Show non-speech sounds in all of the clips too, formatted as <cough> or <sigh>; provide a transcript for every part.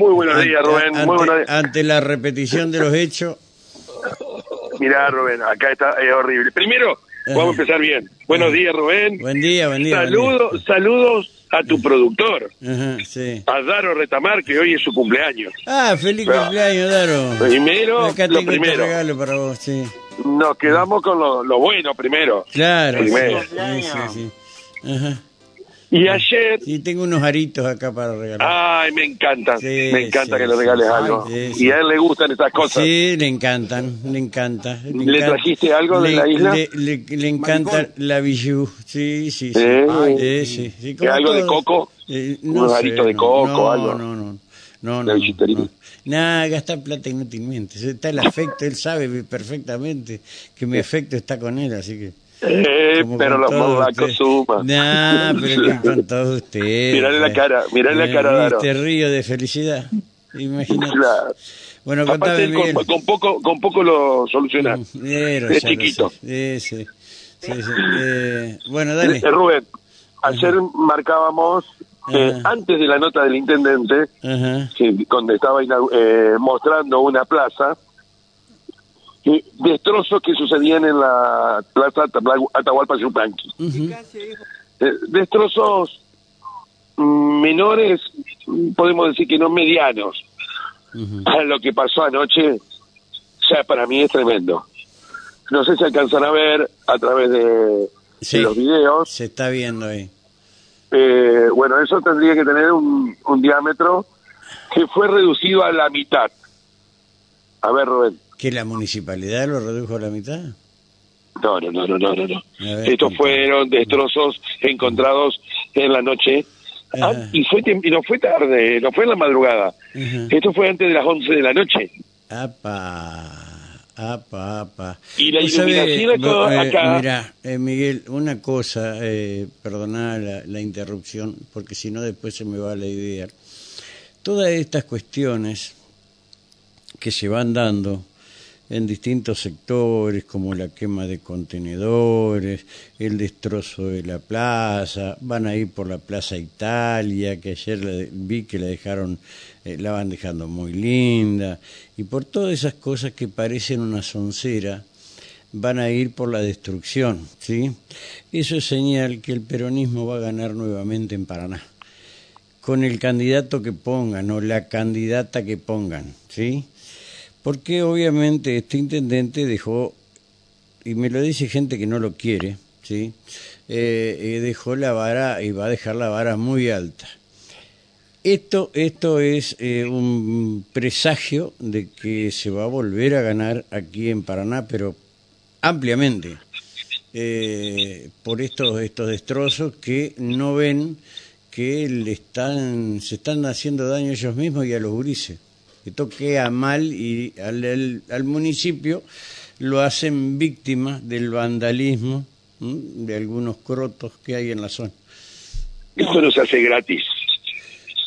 Muy buenos días, Rubén. Ante, Muy buenos días. ante la repetición de los hechos, Mirá, Rubén, acá está es horrible. Primero, vamos a empezar bien. Buenos días, Rubén. buen día, buen día. buen Saludos, saludos a tu productor, día. Ajá, sí. a Daro Retamar, que hoy es su cumpleaños. Ah, feliz Pero- cumpleaños, Daro. Primero, Acá lo tengo este primero. regalo para vos, sí. Nos quedamos con lo, lo bueno primero. Claro. Primero. Sí, sí. Ajá. Y ayer, Sí, tengo unos aritos acá para regalar. ay, me encanta, Sí, me encanta sí, que le regales sí, algo. Y a él le gustan esas cosas. Sí, le encantan, le encanta. ¿Le encanta. trajiste algo de Le- la isla? Le, le- le encanta la bijou, sí, sí, sí. Eh. Sí, sí, sí, ¿Que como algo de coco? Eh, ¿Unos aritos de coco, no, algo? No, no, no. ¿De no, no. Nada, gastar plata inútilmente. Está el afecto, él sabe perfectamente que mi afecto está con él, así que... <laughs> Eh, pero morlacos ustedes. suman. Nah, pero que <laughs> con todos ustedes. Mirale la cara, mirale la Eh, cara, Daro. Este río de felicidad. Imagínate. Claro. Bueno, contame, Miguel. con, con poco, con poco lo soluciona. <laughs> Pero Es chiquito. Sí, sí. Sí. Eh, bueno, dale. Eh, Rubén, ayer marcábamos, eh, Ajá. antes de la nota del intendente, Ajá. que donde estaba eh, mostrando una plaza, eh, destrozos que sucedían en la plaza Atahualpa Yupanqui. Eh, destrozos menores, podemos decir que no medianos. A lo que pasó anoche, ya para mí es tremendo. No sé si alcanzan a ver a través de, Sí. de los videos. Se está viendo ahí. Eh, bueno, eso tendría que tener un, un diámetro que fue reducido a la mitad. A ver, Rubén. ¿Que la municipalidad lo redujo a la mitad? No, no, no, no, no, no. ver, Estos fueron destrozos encontrados en la noche. Ah, y fue y no fue tarde, no fue en la madrugada. Ajá. Esto fue antes de las 11 de la noche. Apa, apa, apa. Y la iluminación acá- vos, eh, acá- Mira, eh, Miguel, una cosa, eh, perdoná la, la interrupción, porque si no después se me va la idea. Todas estas cuestiones que se van dando en distintos sectores, como la quema de contenedores, el destrozo de la plaza, van a ir por la Plaza Italia, que ayer la de- vi que la dejaron, eh, la van dejando muy linda, y por todas esas cosas que parecen una soncera, van a ir por la destrucción, ¿sí? Eso es señal que el peronismo va a ganar nuevamente en Paraná con el candidato que pongan o la candidata que pongan, ¿sí? Porque obviamente este intendente dejó, y me lo dice gente que no lo quiere, ¿sí? Eh, eh, dejó la vara y va a dejar la vara muy alta. Esto, esto es eh, un presagio de que se va a volver a ganar aquí en Paraná, pero ampliamente, por estos, estos destrozos que no ven que le están, se están haciendo daño ellos mismos y a los gurises. Esto queda mal y al, al- al municipio lo hacen víctima del vandalismo ¿m? de algunos crotos que hay en la zona. Eso no se hace gratis.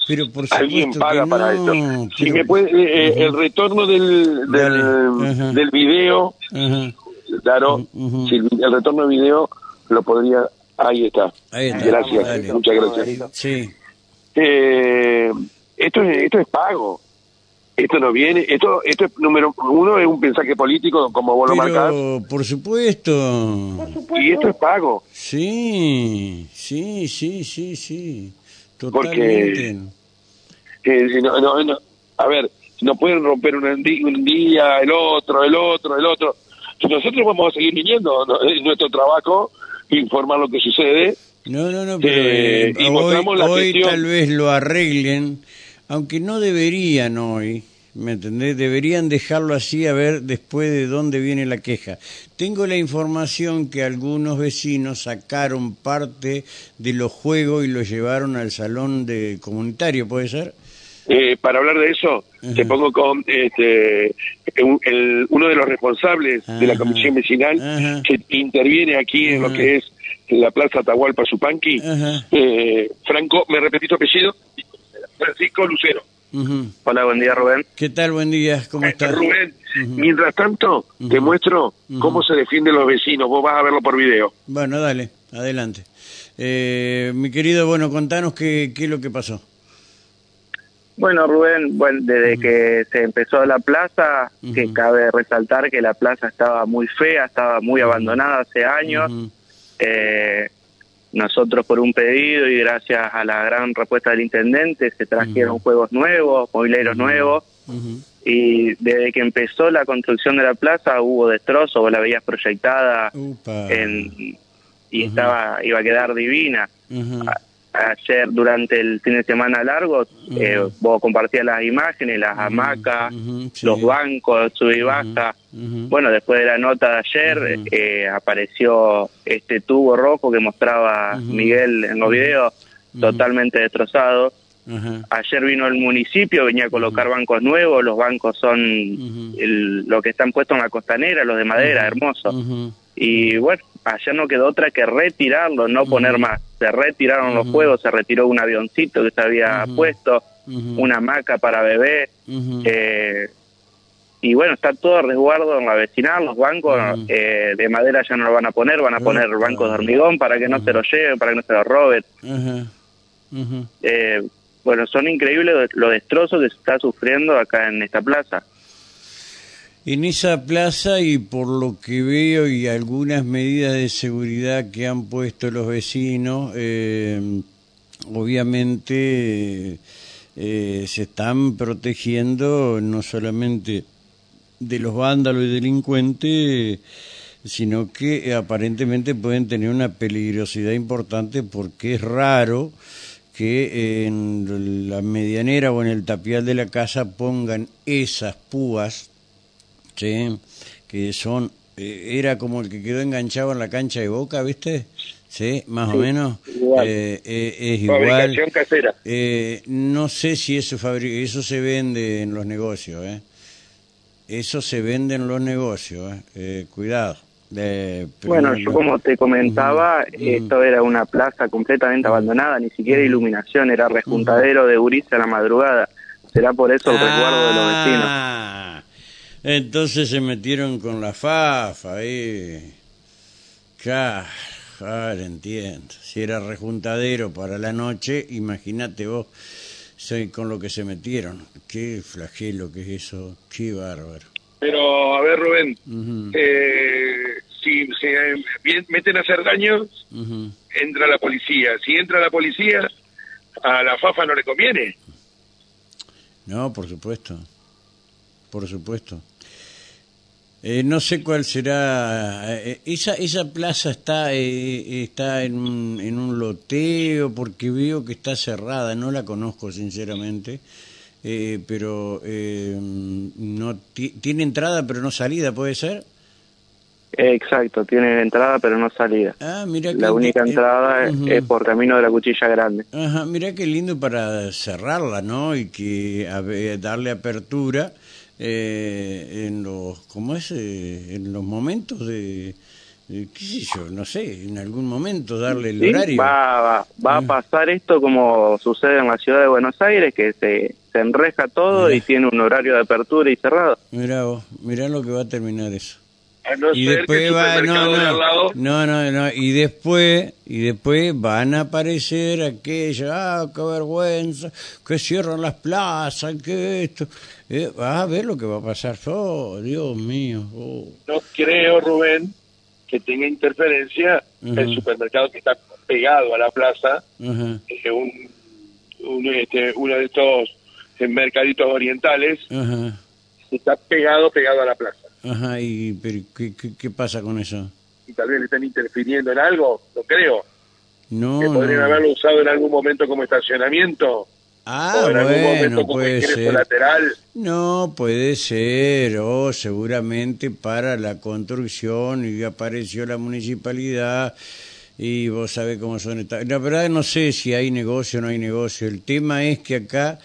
Pero por Alguien paga que para esto. Si pero- me puede, eh, eh, el retorno del, del, del video, Ajá, Daro, si el, el retorno del video lo podría. Ahí está. ahí está. Gracias, Dale. muchas gracias. Sí, Eh, esto, es, esto es pago. Esto no viene. Esto, esto es número uno, es un mensaje político, como vos lo marcás. pero por supuesto. Y esto es pago. Sí, sí, sí, sí, sí. Porque- Totalmente. Eh, si no, no, no. a ver, no pueden romper un, día, el otro, el otro, el otro. Nosotros vamos a seguir viniendo, ¿no? es nuestro trabajo informar lo que sucede. No, no, no, pero Eh, eh, y hoy, la tal vez lo arreglen, aunque no deberían hoy, ¿me entendés? Deberían dejarlo así a ver después de dónde viene la queja. Tengo la información que algunos vecinos sacaron parte de los juegos y los llevaron al salón de comunitario, ¿puede ser? Eh, para hablar de eso, Ajá. te pongo con este un- el- uno de los responsables de la comisión vecinal Ajá. que interviene aquí en lo que es la Plaza Atahualpa Supanqui. Eh, Franco, ¿me repetís tu apellido? Francisco Lucero. Hola, buen día, Rubén. ¿Qué tal? Buen día, ¿cómo estás? Rubén, Ujú. mientras tanto, te muestro cómo se defienden los vecinos. Vos vas a verlo por video. Bueno, dale, adelante. Eh, mi querido, bueno, contanos qué, qué es lo que pasó. Bueno, Rubén, bueno, desde que se empezó la plaza, que cabe resaltar que la plaza estaba muy fea, estaba muy abandonada hace años. eh, nosotros por un pedido y gracias a la gran respuesta del intendente se trajeron juegos nuevos, mobileros nuevos. Y desde que empezó la construcción de la plaza hubo destrozos, vos la veías proyectada en, y estaba iba a quedar divina. Ayer durante el fin de semana largo eh, vos compartías las imágenes, las hamacas, sí. los bancos, sub y baja. Bueno, después de la nota de ayer eh, apareció este tubo rojo que mostraba Miguel en los videos, totalmente destrozado. Ayer vino el municipio, venía a colocar bancos nuevos, los bancos son el- lo que están puestos en la costanera, los de madera, hermosos. Y bueno, ayer no quedó otra que retirarlo, no poner más. Se retiraron los juegos, se retiró un avioncito que se había puesto, una hamaca para bebé. Eh, y bueno, está todo a resguardo en la vecinal, los bancos eh, de madera ya no lo van a poner, van a poner bancos de hormigón para que no se lo lleven, para que no se lo roben. Eh, bueno, son increíbles los destrozos que se está sufriendo acá en esta plaza. En esa plaza y por lo que veo y algunas medidas de seguridad que han puesto los vecinos, eh, obviamente eh, se están protegiendo no solamente de los vándalos y delincuentes, sino que aparentemente pueden tener una peligrosidad importante porque es raro que en la medianera o en el tapial de la casa pongan esas púas Sí, que son, eh, era como el que quedó enganchado en la cancha de Boca, ¿viste? Sí, más o menos. igual. Eh, eh, es igual. Fabricación casera. Eh, no sé si eso fabri- eso se vende en los negocios, ¿eh? Eso se vende en los negocios, ¿eh? Cuidado. Bueno, no- yo como te comentaba, esto era una plaza completamente abandonada, ni siquiera iluminación, era rejuntadero de gurises a la madrugada. Será por eso el resguardo de los vecinos. Entonces se metieron con la fafa ahí. Claro, ahora entiendo. Si era rejuntadero para la noche, imagínate vos soy con lo que se metieron. Qué flagelo que es eso, qué bárbaro. Pero, a ver, Rubén, eh, si se meten a hacer daño, entra la policía. Si entra la policía, a la FAFA no le conviene. No, por supuesto. Por supuesto. Eh, no sé cuál será. eh, esa esa plaza está eh, está en un, en un loteo porque veo que está cerrada. No la conozco sinceramente, eh, pero eh, no ti- tiene entrada pero no salida. ¿Puede ser? Exacto, tiene entrada pero no salida. Ah, mira que La única entrada es por camino de la cuchilla grande. Ajá, mira qué lindo para cerrarla, ¿no? Y que a darle apertura eh, en los, ¿cómo es? Eh, en los momentos de, de, qué sé yo, no sé, en algún momento darle el Sí, horario. Va, va, va a Mm. pasar esto como sucede en la ciudad de Buenos Aires, que se, se enreja todo Mirá. y tiene un horario de apertura y cerrado. Mirá vos, mirá lo que va a terminar eso. A no Y ser después va, no, supermercado de al lado. No, no, no, no, y después, y después van a aparecer aquellos, ah, qué vergüenza, que cierran las plazas, que esto, eh, vas a ver lo que va a pasar, oh, Dios mío, oh. no creo, Rubén, que tenga interferencia el supermercado que está pegado a la plaza, eh, un, un, este, uno de estos eh, mercaditos orientales, que está pegado, pegado a la plaza. Ajá, y pero, ¿qué, qué, qué pasa con eso? Y tal vez le están interfiriendo en algo, no creo. No, que podrían no. haberlo usado en algún momento como estacionamiento, Ah, o en algún bueno, momento como puede ser. lateral. No, puede ser, o seguramente para la construcción y apareció la municipalidad y vos sabés cómo son estas... La verdad no sé si hay negocio o no hay negocio. El tema es que acá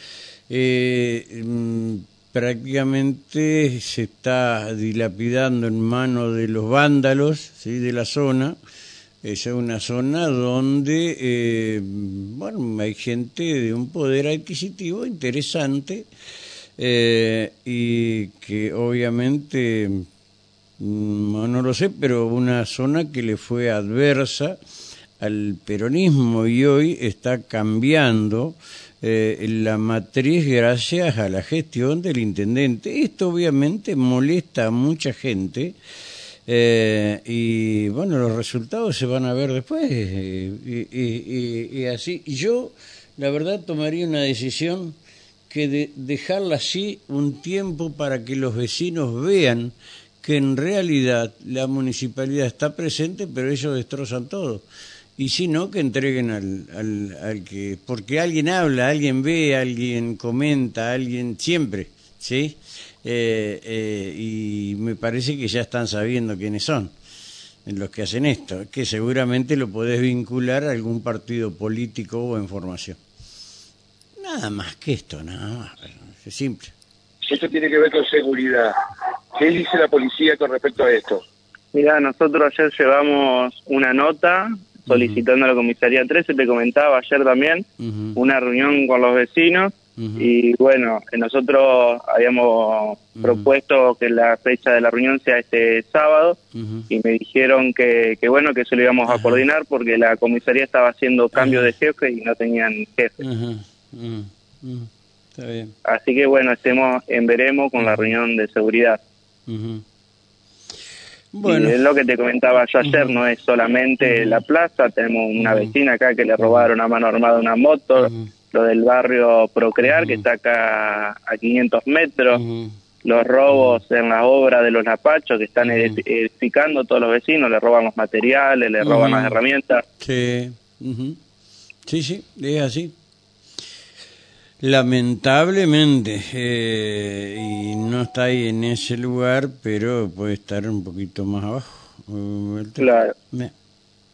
eh, mm, prácticamente se está dilapidando en manos de los vándalos ¿sí? de la zona. Esa es una zona donde eh, bueno, hay gente de un poder adquisitivo interesante eh, y que obviamente mm, no lo sé, pero una zona que le fue adversa al peronismo y hoy está cambiando eh, la matriz gracias a la gestión del intendente. Esto obviamente molesta a mucha gente eh, y bueno, los resultados se van a ver después y, y, así. Yo, la verdad, tomaría una decisión que de dejarla así un tiempo para que los vecinos vean que en realidad la municipalidad está presente, pero ellos destrozan todo y si no, que entreguen al, al, al, que... Porque alguien habla, alguien ve, alguien comenta, alguien siempre, ¿sí? Eh, eh, y me parece que ya están sabiendo quiénes son los que hacen esto, que seguramente lo podés vincular a algún partido político o en formación. Nada más que esto, nada más, es simple. Esto tiene que ver con seguridad. ¿Qué dice la policía con respecto a esto? Mira, nosotros ayer llevamos una nota solicitando a la comisaría 13, te comentaba ayer también, una reunión con los vecinos y bueno, nosotros habíamos propuesto que la fecha de la reunión sea este sábado y me dijeron que, que, bueno, que eso lo íbamos a coordinar porque la comisaría estaba haciendo cambio de jefe y no tenían jefe. Así que bueno, estemos en veremos con la reunión de seguridad. Bueno. es lo que te comentaba yo ayer, no es solamente la plaza, tenemos una vecina acá que le robaron a mano armada una moto, lo del barrio Procrear que está acá a 500 metros, los robos en la obra de los Lapachos que están edificando todos los vecinos, le roban los materiales, le roban las herramientas. Sí, sí, sí, es así. Lamentablemente, eh, y no está ahí en ese lugar, pero puede estar un poquito más abajo. Claro.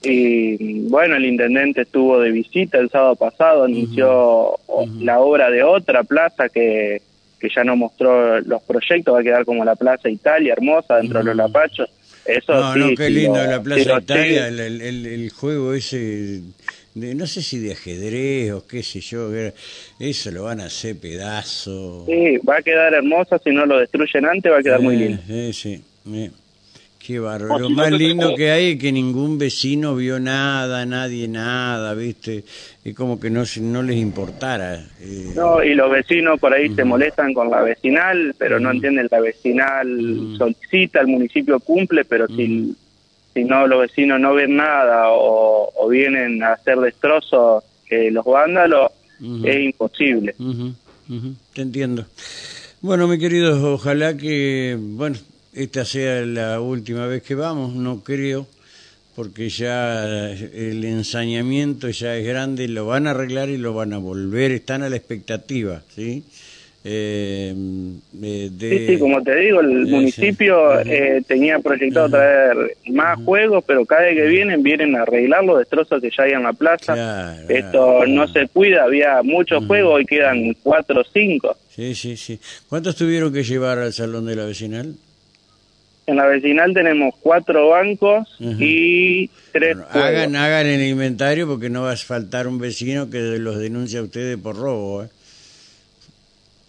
Y bueno, el intendente estuvo de visita el sábado pasado, anunció la obra de otra plaza que, que ya no mostró los proyectos, va a quedar como la Plaza Italia, hermosa, dentro de los Lapachos. Eso no, no, qué lindo la Plaza Italia, el, el, el, juego ese no sé si de ajedrez o qué sé yo, eso lo van a hacer pedazo. Sí, va a quedar hermosa, si no lo destruyen antes va a quedar muy lindo. Sí, sí, qué bárbaro. Lo más lindo que hay es que ningún vecino vio nada, nadie nada, ¿viste? Es como que no, no les importara. Eh. No, y los vecinos por ahí se molestan con la vecinal, pero no entienden, la vecinal solicita, el municipio cumple, pero si si no los vecinos no ven nada o, vienen a hacer destrozos que los vándalos, es imposible. Te entiendo. Bueno, mi querido, ojalá que, bueno, esta sea la última vez que vamos, no creo, porque ya el ensañamiento ya es grande, lo van a arreglar y lo van a volver, están a la expectativa, ¿sí? Eh, sí, sí, como te digo, el municipio eh, tenía proyectado traer más juegos, pero cada vez que vienen, vienen a arreglar los destrozos que ya hay en la plaza. Esto no se cuida, había muchos juegos, y quedan cuatro o cinco. Sí, sí, sí. ¿Cuántos tuvieron que llevar al salón de la vecinal? En la vecinal tenemos cuatro bancos y tres hagan, hagan el inventario porque no va a faltar un vecino que los denuncie a ustedes por robo. ¿eh?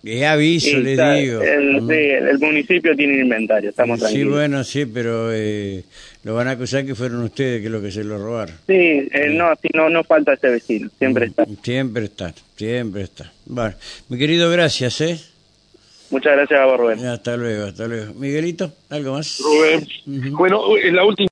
Es aviso, le digo. El, sí, el, municipio tiene inventario, estamos tranquilos. Sí, bueno, sí, pero eh, lo van a acusar que fueron ustedes que lo que se lo robaron. Sí, eh, no, sí, no, no falta ese vecino, siempre está. Siempre está, siempre está. Bueno, mi querido, gracias, ¿eh? Muchas gracias a vos, Rubén. Hasta luego, hasta luego. Miguelito, ¿algo más? Rubén, bueno, en la última...